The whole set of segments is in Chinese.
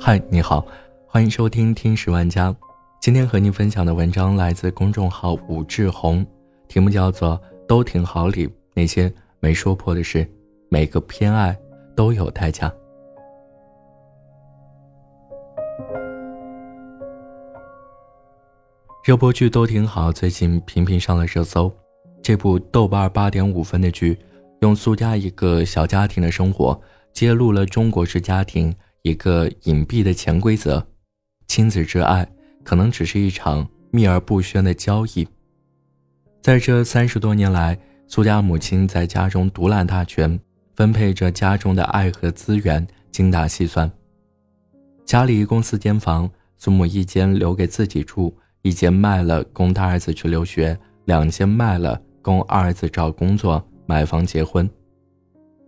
嗨，你好，欢迎收听《听十万家》。今天和你分享的文章来自公众号武志红，题目叫做《都挺好里那些没说破的事》，每个偏爱都有代价。热播剧都挺好，最近频频上了热搜。这部豆瓣八点五分的剧，用苏家一个小家庭的生活，揭露了中国式家庭。一个隐蔽的潜规则：亲子之爱可能只是一场秘而不宣的交易。在这三十多年来，苏家母亲在家中独揽大权，分配着家中的爱和资源，精打细算。家里一共四间房，苏母一间留给自己住，一间卖了供大儿子去留学，两间卖了供二儿子找工作、买房、结婚。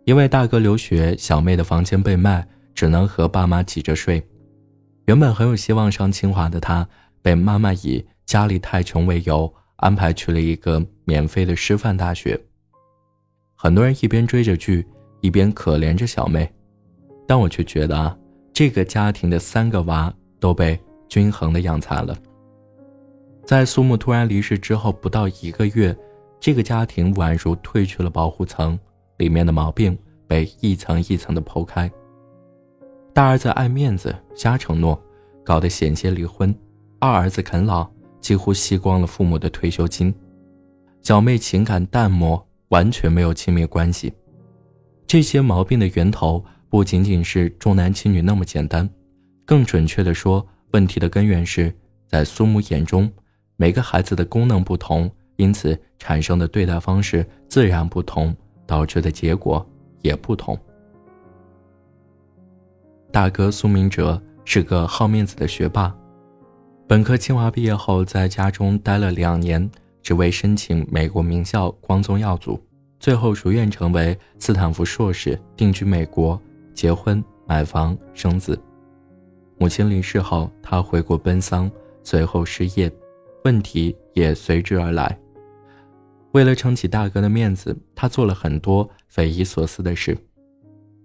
因为大哥留学，小妹的房间被卖。只能和爸妈挤着睡。原本很有希望上清华的他，被妈妈以家里太穷为由，安排去了一个免费的师范大学。很多人一边追着剧，一边可怜着小妹，但我却觉得啊，这个家庭的三个娃都被均衡的养残了。在苏木突然离世之后不到一个月，这个家庭宛如褪去了保护层，里面的毛病被一层一层的剖开。大儿子爱面子，瞎承诺，搞得险些离婚；二儿子啃老，几乎吸光了父母的退休金；小妹情感淡漠，完全没有亲密关系。这些毛病的源头不仅仅是重男轻女那么简单，更准确的说，问题的根源是在苏母眼中，每个孩子的功能不同，因此产生的对待方式自然不同，导致的结果也不同。大哥苏明哲是个好面子的学霸，本科清华毕业后，在家中待了两年，只为申请美国名校光宗耀祖，最后如愿成为斯坦福硕士，定居美国，结婚、买房、生子。母亲离世后，他回国奔丧，随后失业，问题也随之而来。为了撑起大哥的面子，他做了很多匪夷所思的事。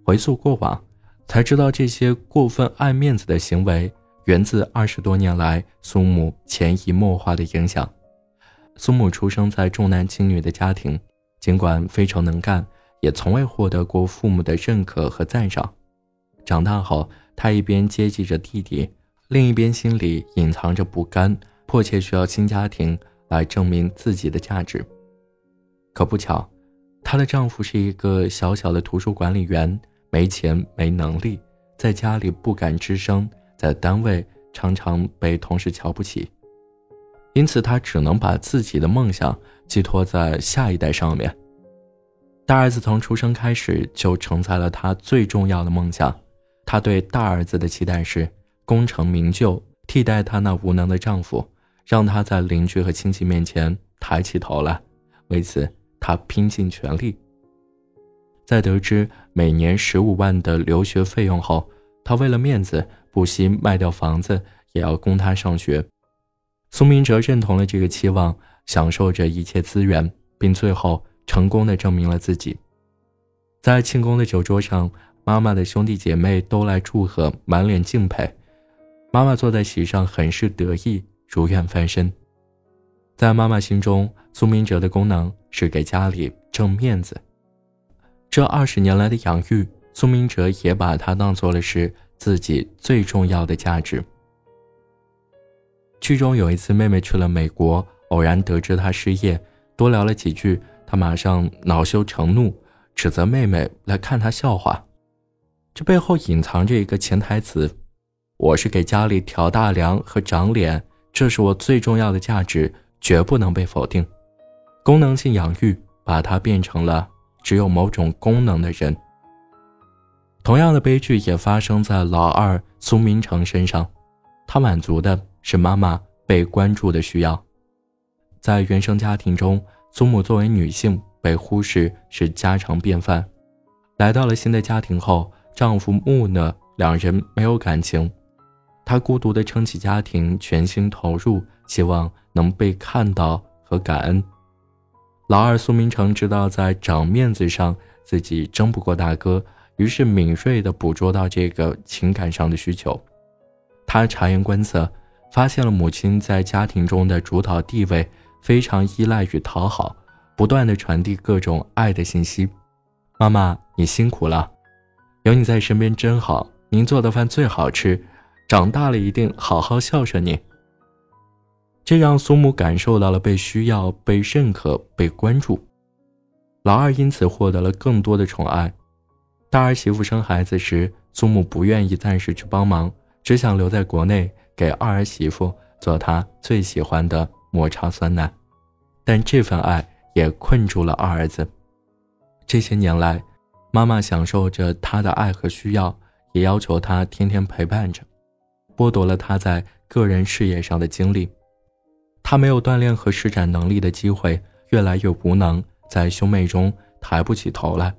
回溯过往。才知道这些过分爱面子的行为源自二十多年来苏母潜移默化的影响。苏母出生在重男轻女的家庭，尽管非常能干，也从未获得过父母的认可和赞赏。长大后，他一边接济着弟弟，另一边心里隐藏着不甘，迫切需要新家庭来证明自己的价值。可不巧，她的丈夫是一个小小的图书管理员。没钱没能力，在家里不敢吱声，在单位常常被同事瞧不起，因此她只能把自己的梦想寄托在下一代上面。大儿子从出生开始就承载了他最重要的梦想，他对大儿子的期待是功成名就，替代他那无能的丈夫，让他在邻居和亲戚面前抬起头来。为此，他拼尽全力。在得知每年十五万的留学费用后，他为了面子不惜卖掉房子也要供他上学。苏明哲认同了这个期望，享受着一切资源，并最后成功的证明了自己。在庆功的酒桌上，妈妈的兄弟姐妹都来祝贺，满脸敬佩。妈妈坐在席上，很是得意，如愿翻身。在妈妈心中，苏明哲的功能是给家里挣面子。这二十年来的养育，苏明哲也把他当做了是自己最重要的价值。剧中有一次，妹妹去了美国，偶然得知他失业，多聊了几句，他马上恼羞成怒，指责妹妹来看他笑话。这背后隐藏着一个潜台词：我是给家里挑大梁和长脸，这是我最重要的价值，绝不能被否定。功能性养育把他变成了。只有某种功能的人。同样的悲剧也发生在老二苏明成身上，他满足的是妈妈被关注的需要。在原生家庭中，苏母作为女性被忽视是家常便饭。来到了新的家庭后，丈夫木讷，两人没有感情。她孤独地撑起家庭，全心投入，希望能被看到和感恩。老二苏明成知道在长面子上自己争不过大哥，于是敏锐地捕捉到这个情感上的需求。他察言观色，发现了母亲在家庭中的主导地位，非常依赖与讨好，不断地传递各种爱的信息。妈妈，你辛苦了，有你在身边真好。您做的饭最好吃，长大了一定好好孝顺你。这让苏母感受到了被需要、被认可、被关注。老二因此获得了更多的宠爱。大儿媳妇生孩子时，苏母不愿意暂时去帮忙。只想留在国内给二儿媳妇做她最喜欢的抹茶酸奶，但这份爱也困住了二儿子。这些年来，妈妈享受着他的爱和需要，也要求他天天陪伴着，剥夺了他在个人事业上的精力。他没有锻炼和施展能力的机会，越来越无能，在兄妹中抬不起头来。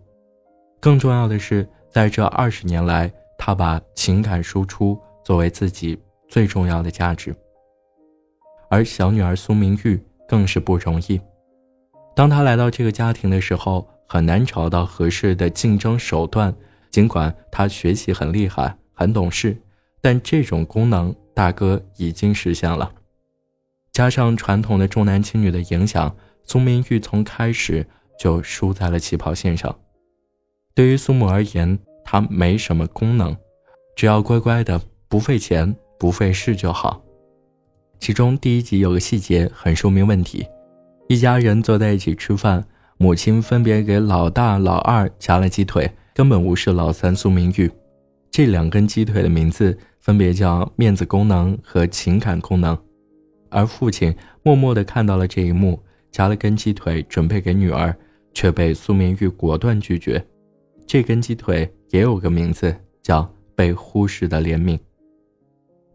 更重要的是，在这二十年来，他把情感输出。作为自己最重要的价值，而小女儿苏明玉更是不容易。当她来到这个家庭的时候，很难找到合适的竞争手段。尽管她学习很厉害、很懂事，但这种功能大哥已经实现了。加上传统的重男轻女的影响，苏明玉从开始就输在了起跑线上。对于苏母而言，她没什么功能，只要乖乖的。不费钱不费事就好。其中第一集有个细节很说明问题：一家人坐在一起吃饭，母亲分别给老大、老二夹了鸡腿，根本无视老三苏明玉。这两根鸡腿的名字分别叫面子功能和情感功能。而父亲默默地看到了这一幕，夹了根鸡腿准备给女儿，却被苏明玉果断拒绝。这根鸡腿也有个名字，叫被忽视的怜悯。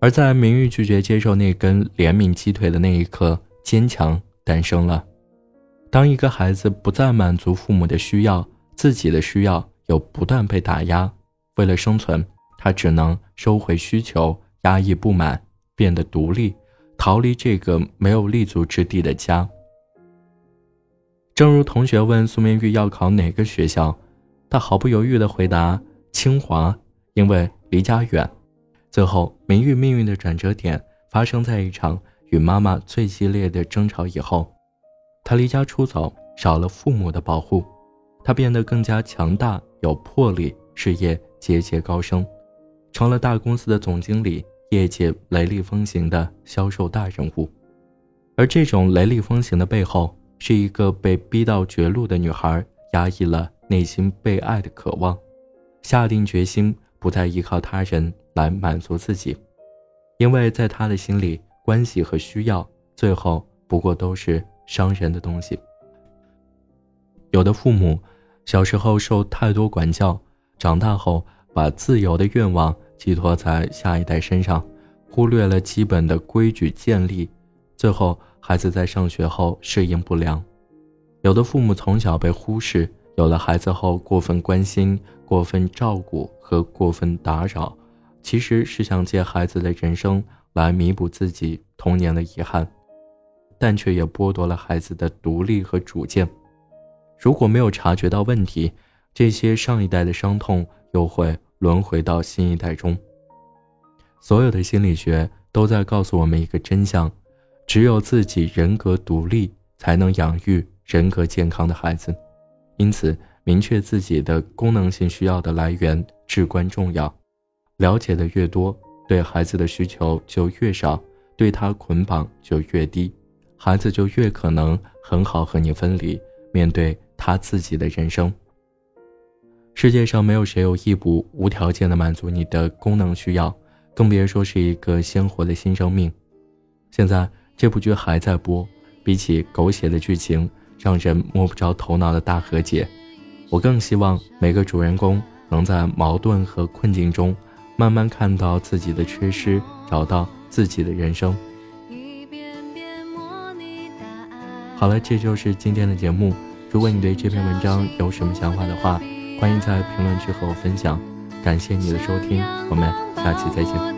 而在明玉拒绝接受那根怜悯鸡腿的那一刻，坚强诞生了。当一个孩子不再满足父母的需要，自己的需要又不断被打压，为了生存，他只能收回需求，压抑不满，变得独立，逃离这个没有立足之地的家。正如同学问苏明玉要考哪个学校，他毫不犹豫地回答：清华，因为离家远。最后，明玉命运的转折点发生在一场与妈妈最激烈的争吵以后。她离家出走，少了父母的保护，她变得更加强大、有魄力，事业节节高升，成了大公司的总经理，业界雷厉风行的销售大人物。而这种雷厉风行的背后，是一个被逼到绝路的女孩，压抑了内心被爱的渴望，下定决心不再依靠他人。来满足自己，因为在他的心里，关系和需要最后不过都是伤人的东西。有的父母小时候受太多管教，长大后把自由的愿望寄托在下一代身上，忽略了基本的规矩建立，最后孩子在上学后适应不良。有的父母从小被忽视，有了孩子后过分关心、过分照顾和过分打扰。其实是想借孩子的人生来弥补自己童年的遗憾，但却也剥夺了孩子的独立和主见。如果没有察觉到问题，这些上一代的伤痛又会轮回到新一代中。所有的心理学都在告诉我们一个真相：只有自己人格独立，才能养育人格健康的孩子。因此，明确自己的功能性需要的来源至关重要。了解的越多，对孩子的需求就越少，对他捆绑就越低，孩子就越可能很好和你分离，面对他自己的人生。世界上没有谁有义务无条件的满足你的功能需要，更别说是一个鲜活的新生命。现在这部剧还在播，比起狗血的剧情，让人摸不着头脑的大和解，我更希望每个主人公能在矛盾和困境中。慢慢看到自己的缺失，找到自己的人生。好了，这就是今天的节目。如果你对这篇文章有什么想法的话，欢迎在评论区和我分享。感谢你的收听，我们下期再见。